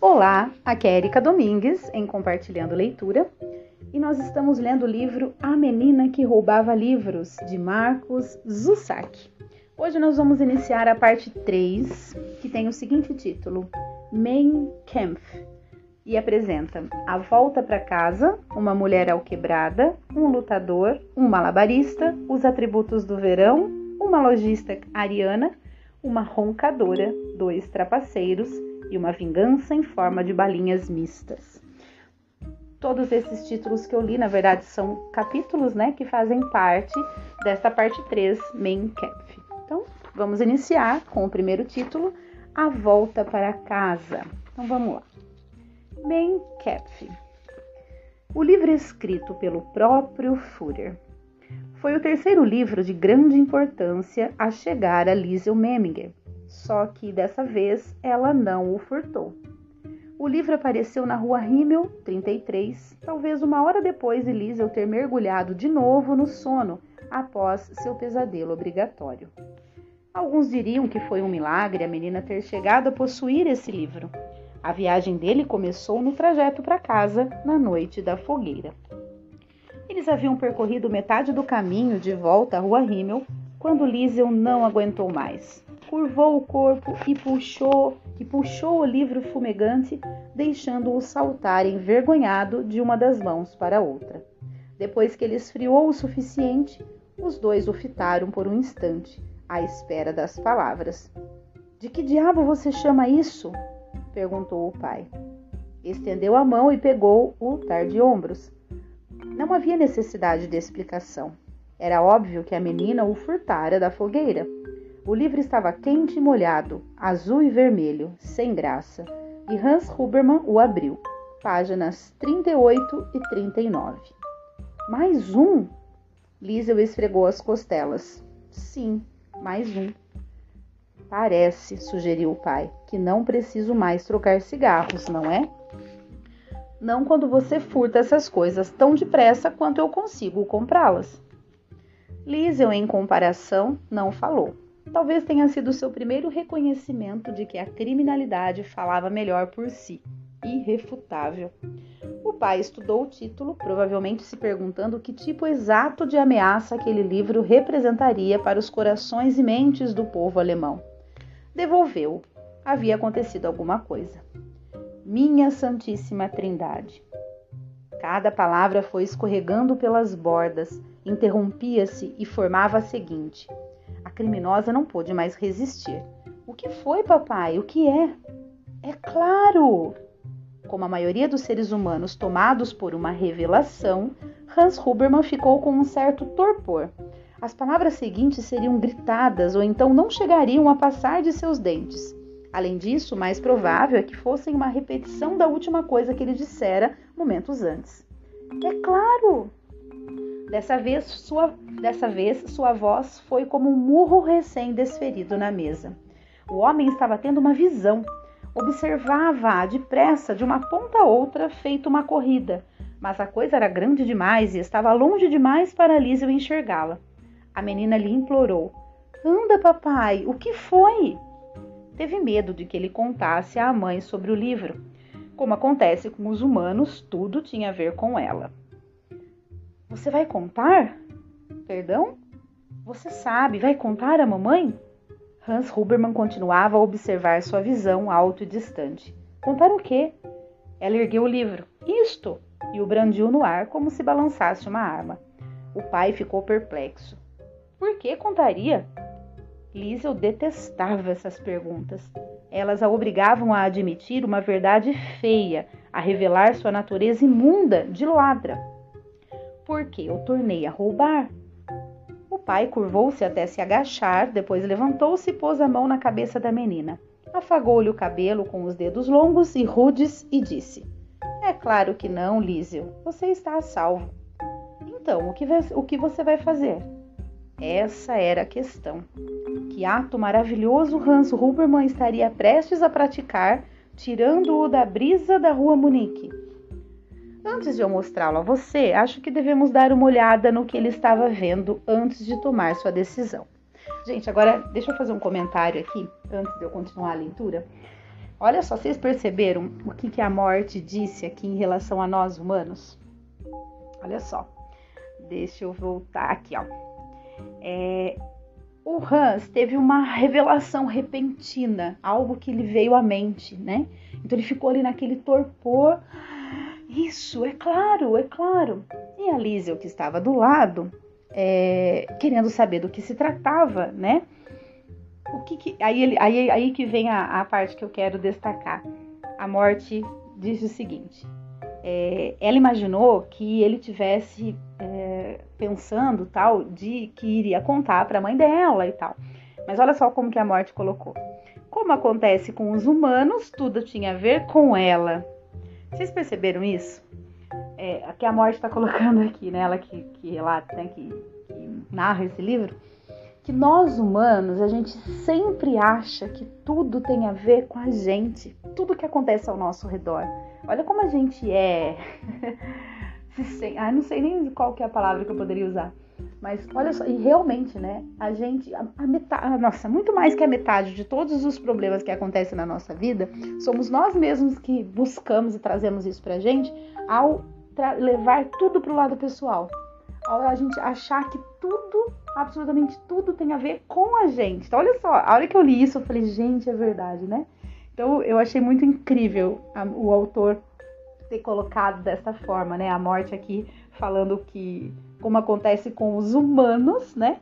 Olá, aqui é Erika Domingues em Compartilhando Leitura e nós estamos lendo o livro A Menina que Roubava Livros de Marcos Zussac. Hoje nós vamos iniciar a parte 3, que tem o seguinte título: Mein Kampf, e apresenta a volta para casa, uma mulher alquebrada, um lutador, um malabarista, os atributos do verão, uma lojista ariana, uma roncadora, dois trapaceiros e uma vingança em forma de balinhas mistas. Todos esses títulos que eu li, na verdade, são capítulos, né, que fazem parte desta parte 3, Main Camp. Então, vamos iniciar com o primeiro título, A Volta para Casa. Então, vamos lá. Main Cap. O livro escrito pelo próprio Führer. Foi o terceiro livro de grande importância a chegar a Liesel Memminger, só que dessa vez ela não o furtou. O livro apareceu na rua Rimmel, 33, talvez uma hora depois de Liesel ter mergulhado de novo no sono após seu pesadelo obrigatório. Alguns diriam que foi um milagre a menina ter chegado a possuir esse livro. A viagem dele começou no trajeto para casa na noite da fogueira. Eles haviam percorrido metade do caminho de volta à rua Rimmel quando Liesel não aguentou mais curvou o corpo e puxou, e puxou o livro fumegante, deixando-o saltar envergonhado de uma das mãos para a outra. Depois que ele esfriou o suficiente, os dois o fitaram por um instante, à espera das palavras. De que diabo você chama isso? perguntou o pai. Estendeu a mão e pegou o lutar de ombros. Não havia necessidade de explicação. Era óbvio que a menina o furtara da fogueira. O livro estava quente e molhado, azul e vermelho, sem graça, e Hans Huberman o abriu. Páginas 38 e 39. Mais um? Liesel esfregou as costelas. Sim, mais um. Parece, sugeriu o pai, que não preciso mais trocar cigarros, não é? Não quando você furta essas coisas tão depressa quanto eu consigo comprá-las. Liesel, em comparação, não falou. Talvez tenha sido seu primeiro reconhecimento de que a criminalidade falava melhor por si. Irrefutável. O pai estudou o título, provavelmente se perguntando que tipo exato de ameaça aquele livro representaria para os corações e mentes do povo alemão. Devolveu. Havia acontecido alguma coisa. Minha Santíssima Trindade. Cada palavra foi escorregando pelas bordas, interrompia-se e formava a seguinte: a criminosa não pôde mais resistir. O que foi, papai? O que é? É claro! Como a maioria dos seres humanos tomados por uma revelação, Hans Huberman ficou com um certo torpor. As palavras seguintes seriam gritadas ou então não chegariam a passar de seus dentes. Além disso, mais provável é que fossem uma repetição da última coisa que ele dissera momentos antes. É claro! Dessa vez, sua, dessa vez, sua voz foi como um murro recém-desferido na mesa. O homem estava tendo uma visão. Observava-a depressa, de uma ponta a outra, feito uma corrida. Mas a coisa era grande demais e estava longe demais para Lísio enxergá-la. A menina lhe implorou: Anda, papai, o que foi? Teve medo de que ele contasse à mãe sobre o livro. Como acontece com os humanos, tudo tinha a ver com ela. Você vai contar? Perdão? Você sabe, vai contar à mamãe? Hans Huberman continuava a observar sua visão alto e distante. Contar o quê? Ela ergueu o livro. Isto! E o brandiu no ar como se balançasse uma arma. O pai ficou perplexo. Por que contaria? Liesel detestava essas perguntas. Elas a obrigavam a admitir uma verdade feia, a revelar sua natureza imunda de ladra porque eu tornei a roubar. O pai curvou-se até se agachar, depois levantou-se e pôs a mão na cabeça da menina. Afagou-lhe o cabelo com os dedos longos e rudes e disse: É claro que não, Lísio. Você está a salvo. Então, o que, você vai fazer? Essa era a questão. Que ato maravilhoso Hans Huberman estaria prestes a praticar, tirando-o da brisa da rua Munique? Antes de eu mostrá-lo a você, acho que devemos dar uma olhada no que ele estava vendo antes de tomar sua decisão. Gente, agora deixa eu fazer um comentário aqui, antes de eu continuar a leitura. Olha só, vocês perceberam o que, que a morte disse aqui em relação a nós humanos? Olha só, deixa eu voltar aqui, ó. É, o Hans teve uma revelação repentina, algo que lhe veio à mente, né? Então ele ficou ali naquele torpor. Isso, é claro, é claro. E a Liesel, que estava do lado, é, querendo saber do que se tratava, né? O que, que aí, aí, aí que vem a, a, parte que eu quero destacar. A morte diz o seguinte: é, ela imaginou que ele tivesse é, pensando tal de que iria contar para a mãe dela e tal. Mas olha só como que a morte colocou. Como acontece com os humanos, tudo tinha a ver com ela. Vocês perceberam isso? É, que a morte está colocando aqui, né? Ela que, que relata, né? que, que narra esse livro que nós humanos, a gente sempre acha que tudo tem a ver com a gente, tudo que acontece ao nosso redor. Olha como a gente é. ah, não sei nem qual que é a palavra que eu poderia usar. Mas olha só, e realmente, né? A gente, a, a metade, nossa, muito mais que a metade de todos os problemas que acontecem na nossa vida, somos nós mesmos que buscamos e trazemos isso pra gente ao levar tudo pro lado pessoal. Ao a gente achar que tudo absolutamente tudo tem a ver com a gente. Então, olha só, a hora que eu li isso, eu falei, gente, é verdade, né? Então, eu achei muito incrível a, o autor ter colocado dessa forma, né? A morte aqui falando que, como acontece com os humanos, né?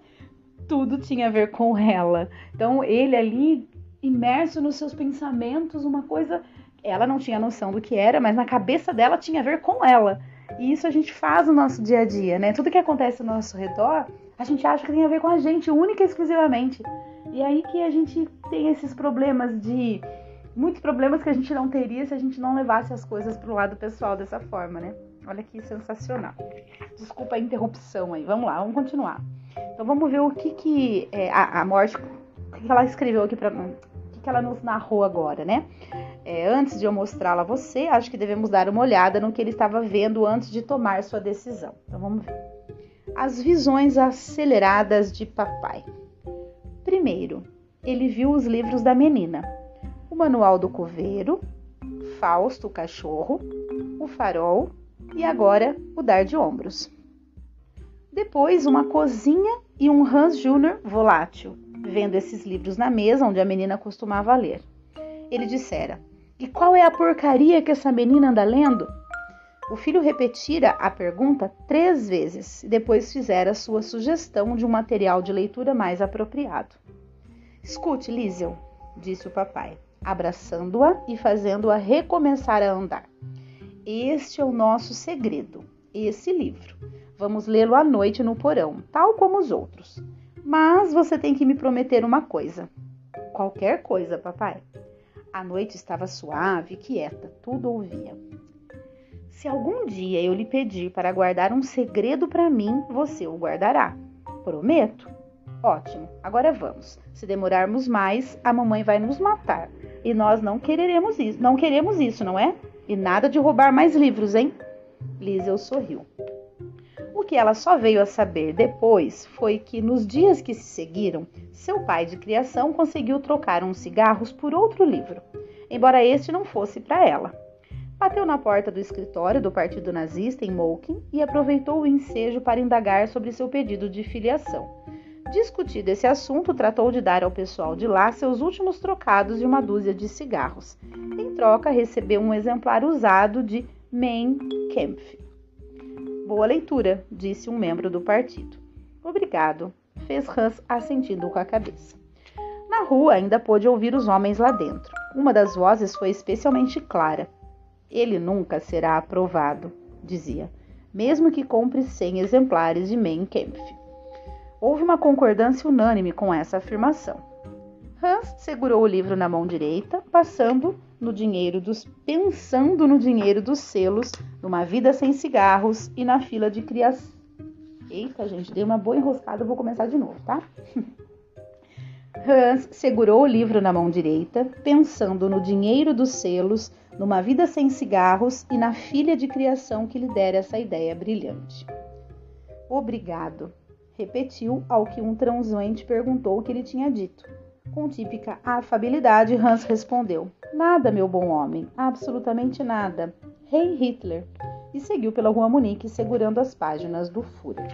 Tudo tinha a ver com ela. Então, ele ali, imerso nos seus pensamentos, uma coisa. Ela não tinha noção do que era, mas na cabeça dela tinha a ver com ela. E isso a gente faz no nosso dia a dia, né? Tudo que acontece ao nosso redor a gente acha que tem a ver com a gente, única e exclusivamente. E aí que a gente tem esses problemas de. Muitos problemas que a gente não teria se a gente não levasse as coisas pro lado pessoal dessa forma, né? Olha que sensacional. Desculpa a interrupção aí. Vamos lá, vamos continuar. Então vamos ver o que que é, a, a, morte, o que ela escreveu aqui para o que, que ela nos narrou agora, né? É, antes de eu mostrá-la a você, acho que devemos dar uma olhada no que ele estava vendo antes de tomar sua decisão. Então vamos ver as visões aceleradas de papai. Primeiro, ele viu os livros da menina: o Manual do Coveiro, Fausto o Cachorro, o Farol e agora o Dar de Ombros. Depois, uma cozinha e um Hans Júnior volátil, vendo esses livros na mesa onde a menina costumava ler. Ele dissera: E qual é a porcaria que essa menina anda lendo? O filho repetira a pergunta três vezes e depois fizera sua sugestão de um material de leitura mais apropriado. Escute, Liesel, disse o papai, abraçando-a e fazendo-a recomeçar a andar. Este é o nosso segredo, esse livro. Vamos lê-lo à noite no porão, tal como os outros. Mas você tem que me prometer uma coisa. Qualquer coisa, papai. A noite estava suave quieta, tudo ouvia. Se algum dia eu lhe pedir para guardar um segredo para mim, você o guardará. Prometo? Ótimo, agora vamos. Se demorarmos mais, a mamãe vai nos matar. E nós não quereremos isso, não queremos isso, não é? E nada de roubar mais livros, hein? Liesel sorriu. O que ela só veio a saber depois foi que nos dias que se seguiram, seu pai de criação conseguiu trocar uns cigarros por outro livro, embora este não fosse para ela. Bateu na porta do escritório do Partido Nazista em Moulkin e aproveitou o ensejo para indagar sobre seu pedido de filiação. Discutido esse assunto, tratou de dar ao pessoal de lá seus últimos trocados e uma dúzia de cigarros. Em troca, recebeu um exemplar usado de Mein Kampf. Boa leitura, disse um membro do partido. Obrigado, fez Hans assentindo com a cabeça. Na rua ainda pôde ouvir os homens lá dentro. Uma das vozes foi especialmente clara. Ele nunca será aprovado, dizia, mesmo que compre 100 exemplares de Mein Kampf. Houve uma concordância unânime com essa afirmação. Hans segurou o livro na mão direita, passando no dinheiro dos pensando no dinheiro dos selos, numa vida sem cigarros e na fila de criação. Eita, gente, dei uma boa enroscada, vou começar de novo, tá? Hans segurou o livro na mão direita, pensando no dinheiro dos selos, numa vida sem cigarros e na filha de criação que lhe dera essa ideia brilhante. Obrigado, repetiu ao que um transante perguntou o que ele tinha dito. Com típica afabilidade, Hans respondeu: Nada, meu bom homem, absolutamente nada. Rei hey Hitler. E seguiu pela rua Munique segurando as páginas do Führer.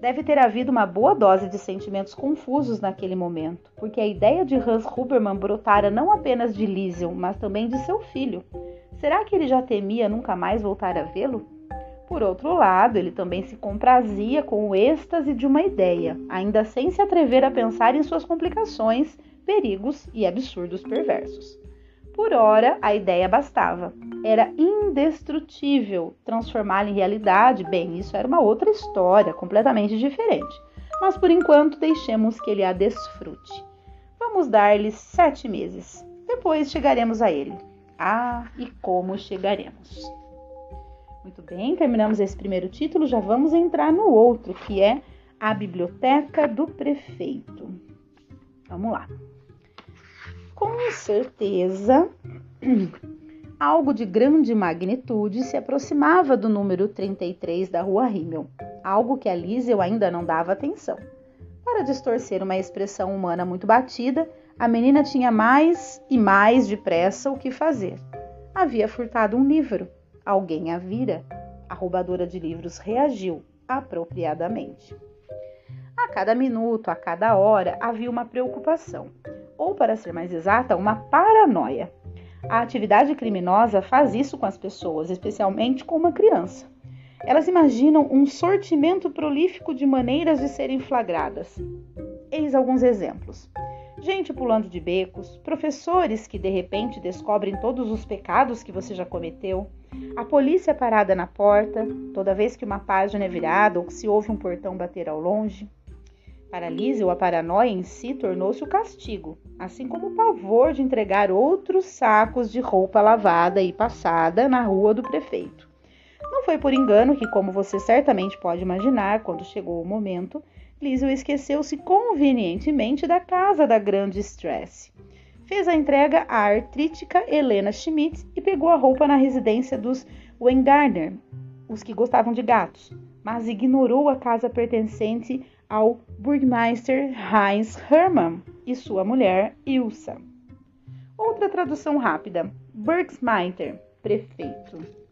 Deve ter havido uma boa dose de sentimentos confusos naquele momento, porque a ideia de Hans Hubermann brotara não apenas de Liesel, mas também de seu filho. Será que ele já temia nunca mais voltar a vê-lo? Por outro lado, ele também se comprazia com o êxtase de uma ideia, ainda sem se atrever a pensar em suas complicações, perigos e absurdos perversos. Por ora, a ideia bastava. Era indestrutível transformá-la em realidade. Bem, isso era uma outra história, completamente diferente. Mas por enquanto, deixemos que ele a desfrute. Vamos dar-lhe sete meses. Depois chegaremos a ele. Ah, e como chegaremos! Muito bem, terminamos esse primeiro título, já vamos entrar no outro, que é a Biblioteca do Prefeito. Vamos lá com certeza algo de grande magnitude se aproximava do número 33 da rua Rimmel, algo que a Liesel ainda não dava atenção. Para distorcer uma expressão humana muito batida, a menina tinha mais e mais depressa o que fazer. Havia furtado um livro. Alguém a vira. A roubadora de livros reagiu apropriadamente. A cada minuto, a cada hora, havia uma preocupação ou, para ser mais exata, uma paranoia. A atividade criminosa faz isso com as pessoas, especialmente com uma criança. Elas imaginam um sortimento prolífico de maneiras de serem flagradas. Eis alguns exemplos. Gente pulando de becos, professores que de repente descobrem todos os pecados que você já cometeu, a polícia parada na porta toda vez que uma página é virada ou que se ouve um portão bater ao longe, para ou a paranoia em si tornou-se o castigo, assim como o pavor de entregar outros sacos de roupa lavada e passada na rua do prefeito. Não foi por engano que, como você certamente pode imaginar, quando chegou o momento, Liesel esqueceu-se convenientemente da casa da grande Stress. Fez a entrega à artrítica Helena Schmidt e pegou a roupa na residência dos Weingartner, os que gostavam de gatos, mas ignorou a casa pertencente ao Burgmeister Heinz Hermann e sua mulher Ilsa. Outra tradução rápida: Burgsmeister, prefeito.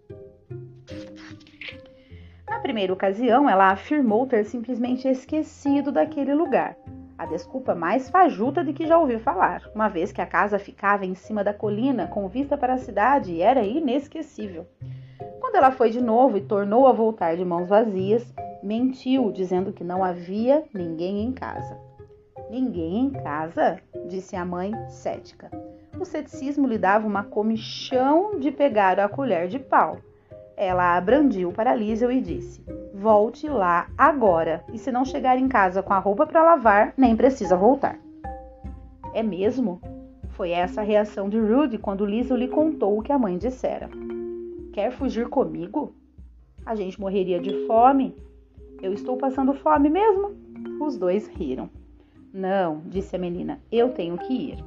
Primeira ocasião, ela afirmou ter simplesmente esquecido daquele lugar. A desculpa mais fajuta de que já ouviu falar, uma vez que a casa ficava em cima da colina com vista para a cidade e era inesquecível. Quando ela foi de novo e tornou a voltar de mãos vazias, mentiu, dizendo que não havia ninguém em casa. Ninguém em casa? disse a mãe, cética. O ceticismo lhe dava uma comichão de pegar a colher de pau. Ela abrandiu para Liesel e disse: Volte lá agora, e se não chegar em casa com a roupa para lavar, nem precisa voltar. É mesmo? Foi essa a reação de Rudy quando Liesel lhe contou o que a mãe dissera. Quer fugir comigo? A gente morreria de fome. Eu estou passando fome mesmo? Os dois riram. Não, disse a menina, eu tenho que ir.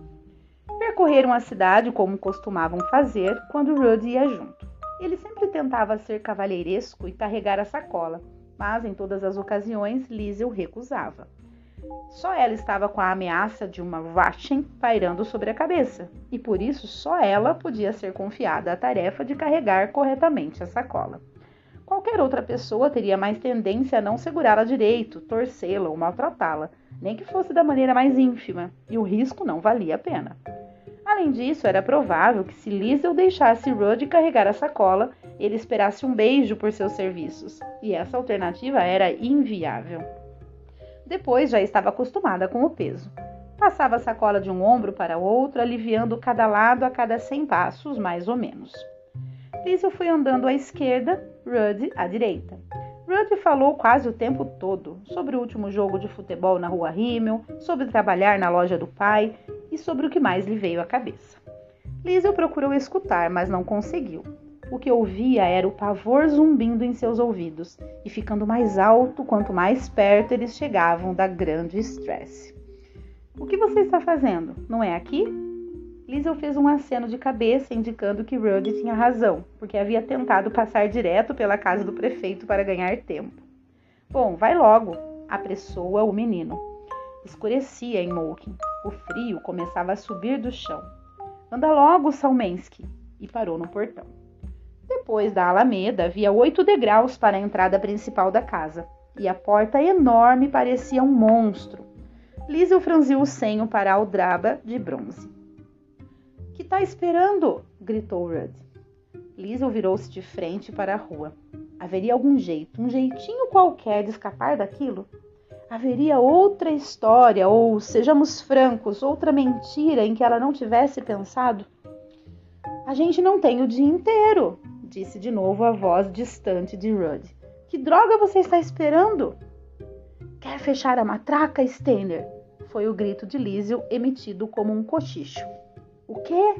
Percorreram a cidade como costumavam fazer quando Rudy ia junto. Ele sempre tentava ser cavalheiresco e carregar a sacola, mas em todas as ocasiões Liesel recusava. Só ela estava com a ameaça de uma Wachen pairando sobre a cabeça, e por isso só ela podia ser confiada a tarefa de carregar corretamente a sacola. Qualquer outra pessoa teria mais tendência a não segurá-la direito, torcê-la ou maltratá-la, nem que fosse da maneira mais ínfima, e o risco não valia a pena. Além disso, era provável que se Liesel deixasse Rudd carregar a sacola, ele esperasse um beijo por seus serviços, e essa alternativa era inviável. Depois já estava acostumada com o peso. Passava a sacola de um ombro para outro, aliviando cada lado a cada cem passos, mais ou menos. Liesel foi andando à esquerda, Rudd à direita. Rudd falou quase o tempo todo sobre o último jogo de futebol na rua Rimmel, sobre trabalhar na loja do pai e sobre o que mais lhe veio à cabeça. Liesel procurou escutar, mas não conseguiu. O que ouvia era o pavor zumbindo em seus ouvidos e ficando mais alto quanto mais perto eles chegavam da grande estresse. O que você está fazendo? Não é aqui? Liesel fez um aceno de cabeça indicando que Rudy tinha razão, porque havia tentado passar direto pela casa do prefeito para ganhar tempo. Bom, vai logo, apressou-a o menino. Escurecia em Moulkin. O frio começava a subir do chão. Anda logo, Salmensky! E parou no portão. Depois da alameda, havia oito degraus para a entrada principal da casa, e a porta enorme parecia um monstro. Liesel franziu o senho para a aldraba de bronze. Que tá esperando? gritou Rudd. Liesel virou-se de frente para a rua. Haveria algum jeito, um jeitinho qualquer de escapar daquilo? Haveria outra história, ou, sejamos francos, outra mentira em que ela não tivesse pensado? A gente não tem o dia inteiro, disse de novo a voz distante de Rudd. Que droga você está esperando? Quer fechar a matraca, Steiner? Foi o grito de Lísio emitido como um cochicho. O quê?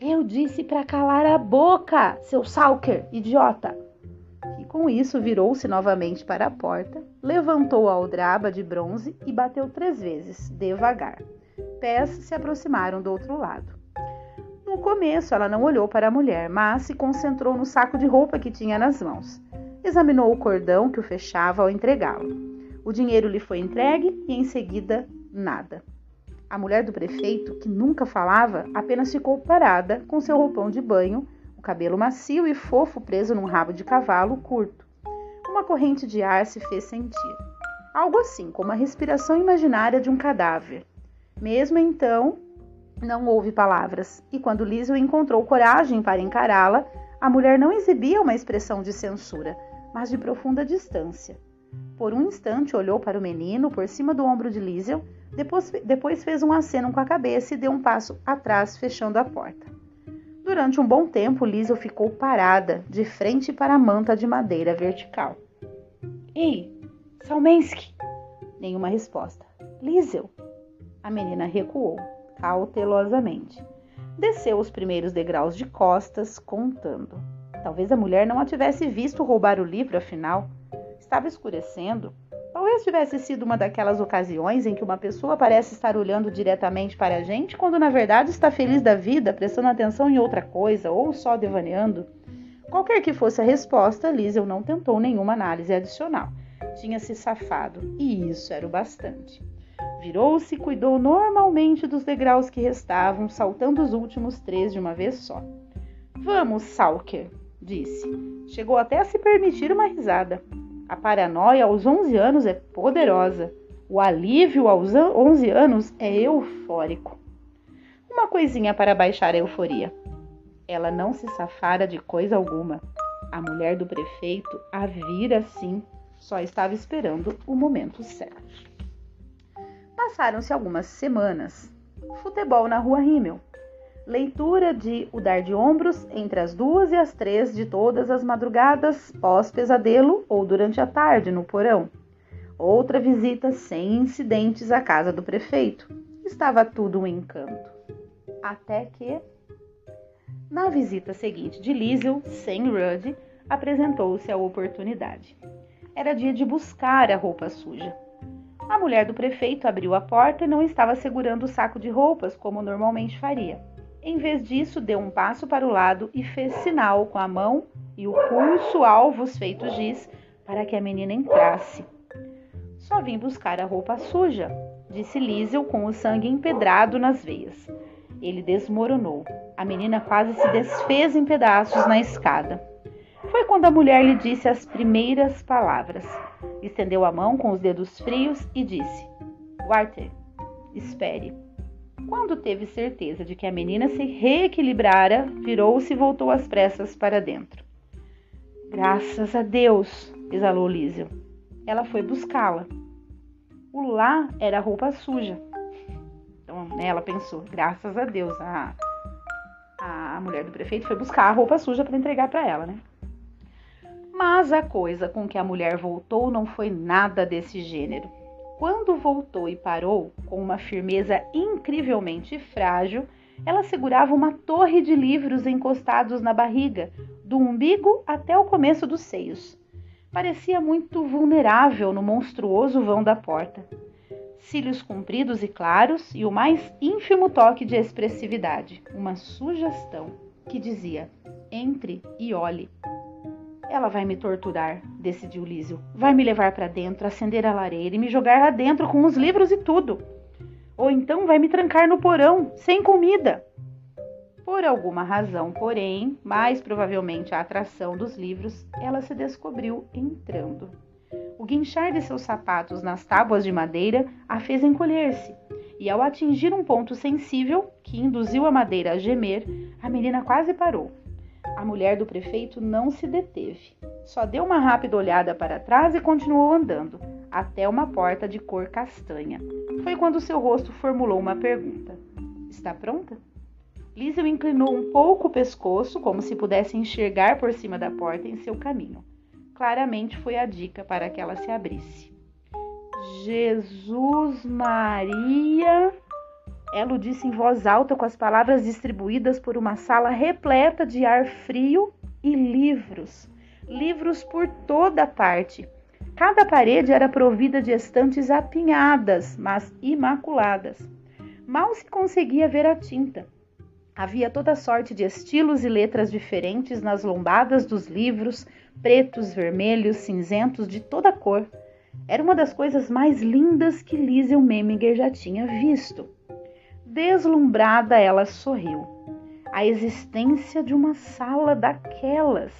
Eu disse para calar a boca, seu Salker, idiota! Com isso virou-se novamente para a porta, levantou a aldraba de bronze e bateu três vezes, devagar. Pés se aproximaram do outro lado. No começo, ela não olhou para a mulher, mas se concentrou no saco de roupa que tinha nas mãos. Examinou o cordão que o fechava ao entregá-lo. O dinheiro lhe foi entregue e, em seguida, nada. A mulher do prefeito, que nunca falava, apenas ficou parada com seu roupão de banho, o cabelo macio e fofo preso num rabo de cavalo curto. Uma corrente de ar se fez sentir. Algo assim como a respiração imaginária de um cadáver. Mesmo então, não houve palavras, e quando Liesel encontrou coragem para encará-la, a mulher não exibia uma expressão de censura, mas de profunda distância. Por um instante olhou para o menino por cima do ombro de Liesel depois, depois fez um aceno com a cabeça e deu um passo atrás, fechando a porta. Durante um bom tempo, Liesel ficou parada, de frente para a manta de madeira vertical. Ei, Salmensky! Nenhuma resposta. Liesel! A menina recuou, cautelosamente. Desceu os primeiros degraus de costas, contando. Talvez a mulher não a tivesse visto roubar o livro, afinal. Estava escurecendo Talvez tivesse sido uma daquelas ocasiões em que uma pessoa parece estar olhando diretamente para a gente, quando na verdade está feliz da vida, prestando atenção em outra coisa ou só devaneando. Qualquer que fosse a resposta, Liesel não tentou nenhuma análise adicional. Tinha se safado, e isso era o bastante. Virou-se e cuidou normalmente dos degraus que restavam, saltando os últimos três de uma vez só. Vamos, Salker, disse. Chegou até a se permitir uma risada. A paranoia aos 11 anos é poderosa. O alívio aos 11 anos é eufórico. Uma coisinha para baixar a euforia. Ela não se safara de coisa alguma. A mulher do prefeito a vira assim, só estava esperando o momento certo. Passaram-se algumas semanas. Futebol na rua Rimmel. Leitura de O Dar de Ombros entre as duas e as três de todas as madrugadas, pós-pesadelo ou durante a tarde no porão. Outra visita sem incidentes à casa do prefeito. Estava tudo um encanto. Até que. Na visita seguinte de Liesel, sem Rudd, apresentou-se a oportunidade. Era dia de buscar a roupa suja. A mulher do prefeito abriu a porta e não estava segurando o saco de roupas como normalmente faria. Em vez disso, deu um passo para o lado e fez sinal com a mão e o pulso alvos feitos giz para que a menina entrasse. Só vim buscar a roupa suja, disse Liesel com o sangue empedrado nas veias. Ele desmoronou. A menina quase se desfez em pedaços na escada. Foi quando a mulher lhe disse as primeiras palavras. Estendeu a mão com os dedos frios e disse: Walter, espere. Quando teve certeza de que a menina se reequilibrara, virou-se e voltou às pressas para dentro. Graças a Deus, exalou Lísio. Ela foi buscá-la. O lá era roupa suja. Então, né, ela pensou, graças a Deus, a, a mulher do prefeito foi buscar a roupa suja para entregar para ela, né? Mas a coisa com que a mulher voltou não foi nada desse gênero. Quando voltou e parou, com uma firmeza incrivelmente frágil, ela segurava uma torre de livros encostados na barriga, do umbigo até o começo dos seios. Parecia muito vulnerável no monstruoso vão da porta. Cílios compridos e claros e o mais ínfimo toque de expressividade, uma sugestão que dizia: entre e olhe. Ela vai me torturar, decidiu Lísio. Vai me levar para dentro, acender a lareira e me jogar lá dentro com os livros e tudo. Ou então vai me trancar no porão, sem comida. Por alguma razão, porém, mais provavelmente a atração dos livros, ela se descobriu entrando. O guinchar de seus sapatos nas tábuas de madeira a fez encolher-se, e ao atingir um ponto sensível, que induziu a madeira a gemer, a menina quase parou. A mulher do prefeito não se deteve. Só deu uma rápida olhada para trás e continuou andando, até uma porta de cor castanha. Foi quando seu rosto formulou uma pergunta: Está pronta? Lísio inclinou um pouco o pescoço, como se pudesse enxergar por cima da porta em seu caminho. Claramente foi a dica para que ela se abrisse. Jesus Maria Elo disse em voz alta com as palavras distribuídas por uma sala repleta de ar frio e livros. Livros por toda parte. Cada parede era provida de estantes apinhadas, mas imaculadas. Mal se conseguia ver a tinta. Havia toda sorte de estilos e letras diferentes nas lombadas dos livros, pretos, vermelhos, cinzentos, de toda cor. Era uma das coisas mais lindas que Liesel Meminger já tinha visto. Deslumbrada, ela sorriu. A existência de uma sala daquelas.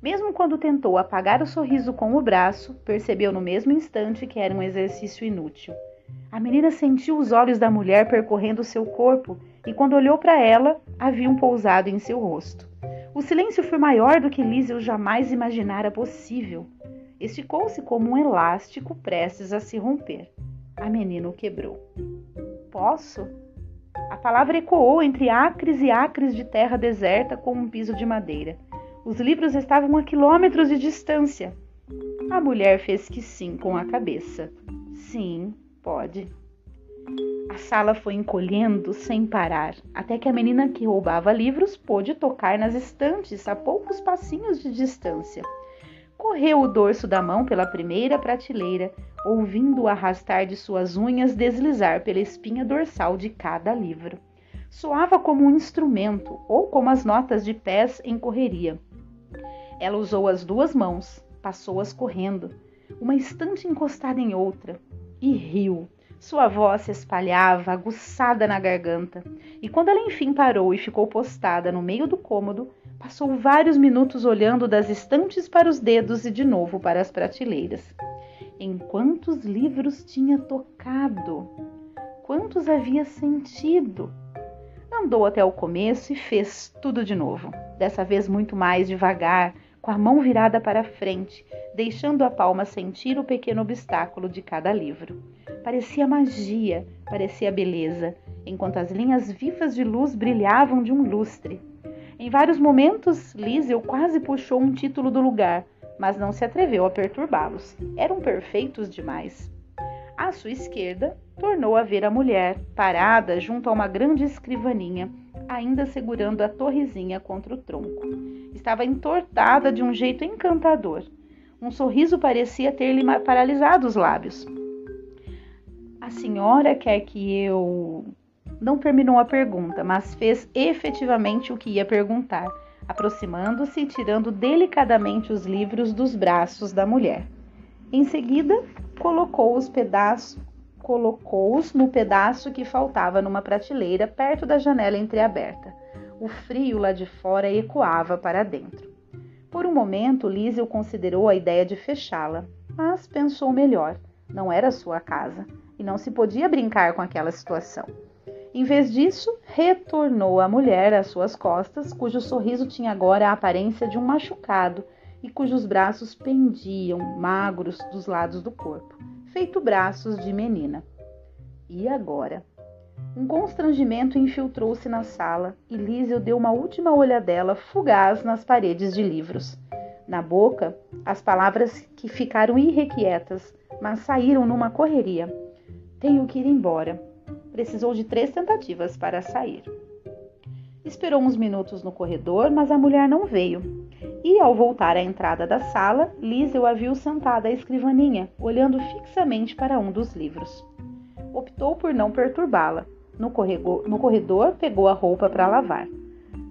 Mesmo quando tentou apagar o sorriso com o braço, percebeu no mesmo instante que era um exercício inútil. A menina sentiu os olhos da mulher percorrendo seu corpo e, quando olhou para ela, haviam pousado em seu rosto. O silêncio foi maior do que Liesel jamais imaginara possível. Esticou-se como um elástico prestes a se romper. A menina o quebrou. Posso? A palavra ecoou entre acres e acres de terra deserta como um piso de madeira. Os livros estavam a quilômetros de distância. A mulher fez que sim com a cabeça. Sim, pode. A sala foi encolhendo sem parar, até que a menina que roubava livros pôde tocar nas estantes a poucos passinhos de distância. Correu o dorso da mão pela primeira prateleira, ouvindo o arrastar de suas unhas deslizar pela espinha dorsal de cada livro. Soava como um instrumento ou como as notas de pés em correria. Ela usou as duas mãos, passou-as correndo, uma estante encostada em outra, e riu. Sua voz se espalhava, aguçada na garganta, e quando ela enfim parou e ficou postada no meio do cômodo, Passou vários minutos olhando das estantes para os dedos e de novo para as prateleiras. Em quantos livros tinha tocado? Quantos havia sentido? Andou até o começo e fez tudo de novo, dessa vez muito mais devagar, com a mão virada para frente, deixando a palma sentir o pequeno obstáculo de cada livro. Parecia magia, parecia beleza, enquanto as linhas vivas de luz brilhavam de um lustre. Em vários momentos, Liesel quase puxou um título do lugar, mas não se atreveu a perturbá-los. Eram perfeitos demais. À sua esquerda, tornou a ver a mulher, parada junto a uma grande escrivaninha, ainda segurando a torrezinha contra o tronco. Estava entortada de um jeito encantador. Um sorriso parecia ter-lhe paralisado os lábios. A senhora quer que eu não terminou a pergunta, mas fez efetivamente o que ia perguntar, aproximando-se e tirando delicadamente os livros dos braços da mulher. Em seguida, colocou os pedaços colocou-os no pedaço que faltava numa prateleira perto da janela entreaberta. O frio lá de fora ecoava para dentro. Por um momento, Lísio considerou a ideia de fechá-la, mas pensou melhor. Não era sua casa e não se podia brincar com aquela situação. Em vez disso, retornou a mulher às suas costas, cujo sorriso tinha agora a aparência de um machucado e cujos braços pendiam, magros, dos lados do corpo, feito braços de menina. E agora? Um constrangimento infiltrou-se na sala e Lísio deu uma última olhadela fugaz nas paredes de livros. Na boca, as palavras que ficaram irrequietas, mas saíram numa correria. Tenho que ir embora precisou de três tentativas para sair. Esperou uns minutos no corredor, mas a mulher não veio. E ao voltar à entrada da sala, Liesel a viu sentada à escrivaninha, olhando fixamente para um dos livros. Optou por não perturbá-la. No, no corredor, pegou a roupa para lavar.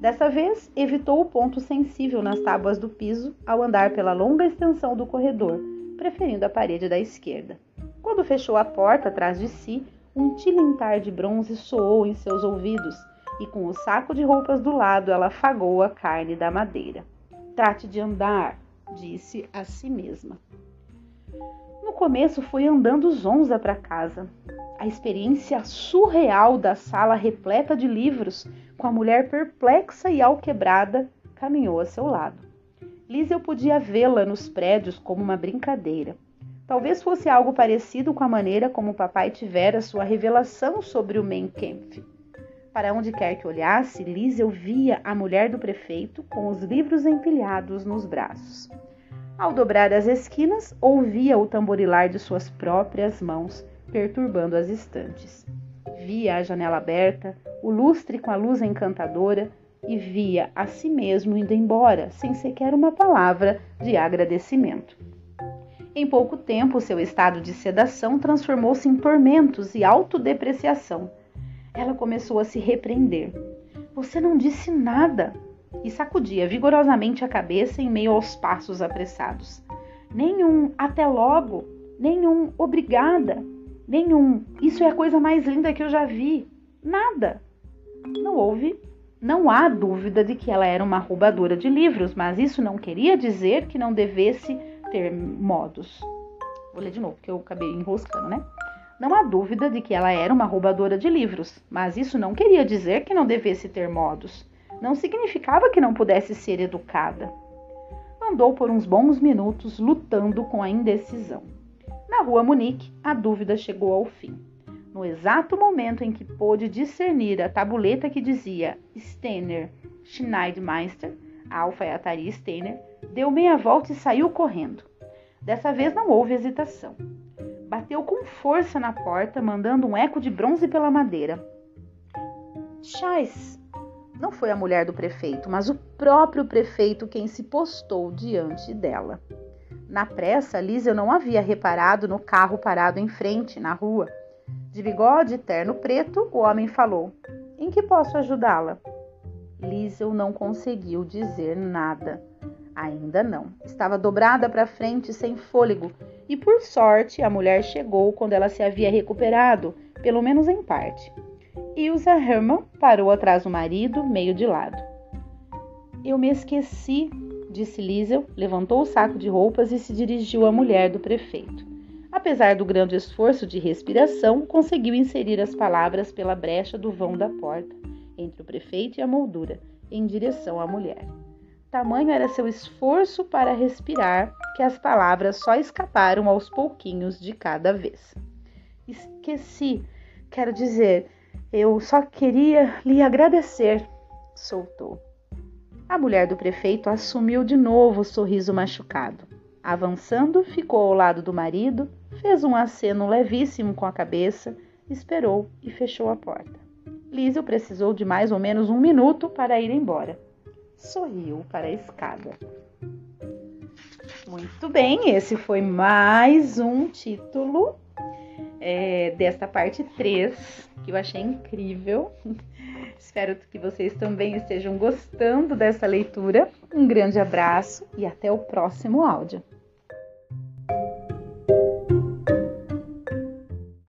Dessa vez, evitou o ponto sensível nas tábuas do piso ao andar pela longa extensão do corredor, preferindo a parede da esquerda. Quando fechou a porta atrás de si, um tilintar de bronze soou em seus ouvidos e, com o saco de roupas do lado, ela afagou a carne da madeira. Trate de andar, disse a si mesma. No começo foi andando zonza para casa. A experiência surreal da sala repleta de livros, com a mulher perplexa e alquebrada, caminhou a seu lado. Liesel podia vê-la nos prédios como uma brincadeira. Talvez fosse algo parecido com a maneira como o papai tivera sua revelação sobre o Mein Kampf. Para onde quer que olhasse, Liesel via a mulher do prefeito com os livros empilhados nos braços. Ao dobrar as esquinas, ouvia o tamborilar de suas próprias mãos, perturbando as estantes. Via a janela aberta, o lustre com a luz encantadora, e via a si mesmo indo embora, sem sequer uma palavra de agradecimento. Em pouco tempo, seu estado de sedação transformou-se em tormentos e autodepreciação. Ela começou a se repreender. Você não disse nada. E sacudia vigorosamente a cabeça em meio aos passos apressados. Nenhum até logo, nenhum obrigada, nenhum isso é a coisa mais linda que eu já vi. Nada. Não houve, não há dúvida de que ela era uma roubadora de livros, mas isso não queria dizer que não devesse ter modos. Vou ler de novo, porque eu acabei enroscando, né? Não há dúvida de que ela era uma roubadora de livros, mas isso não queria dizer que não devesse ter modos. Não significava que não pudesse ser educada. Andou por uns bons minutos lutando com a indecisão. Na rua Munique, a dúvida chegou ao fim. No exato momento em que pôde discernir a tabuleta que dizia Steiner Schneidmeister, alfaiataria Steiner, deu meia volta e saiu correndo. Dessa vez não houve hesitação bateu com força na porta, mandando um eco de bronze pela madeira. Chais! Não foi a mulher do prefeito, mas o próprio prefeito quem se postou diante dela. Na pressa, Lísia não havia reparado no carro parado em frente, na rua. De bigode e terno preto, o homem falou: Em que posso ajudá-la? Lísel não conseguiu dizer nada. Ainda não. Estava dobrada para frente, sem fôlego, e por sorte a mulher chegou quando ela se havia recuperado, pelo menos em parte. Ilsa Hermann parou atrás do marido, meio de lado. Eu me esqueci, disse Liesel, levantou o saco de roupas e se dirigiu à mulher do prefeito. Apesar do grande esforço de respiração, conseguiu inserir as palavras pela brecha do vão da porta, entre o prefeito e a moldura, em direção à mulher. Tamanho era seu esforço para respirar que as palavras só escaparam aos pouquinhos de cada vez. Esqueci, quero dizer, eu só queria lhe agradecer, soltou. A mulher do prefeito assumiu de novo o sorriso machucado. Avançando, ficou ao lado do marido, fez um aceno levíssimo com a cabeça, esperou e fechou a porta. Lísio precisou de mais ou menos um minuto para ir embora sorriu para a escada. Muito bem, esse foi mais um título é, desta parte 3, que eu achei incrível. Espero que vocês também estejam gostando dessa leitura. Um grande abraço e até o próximo áudio.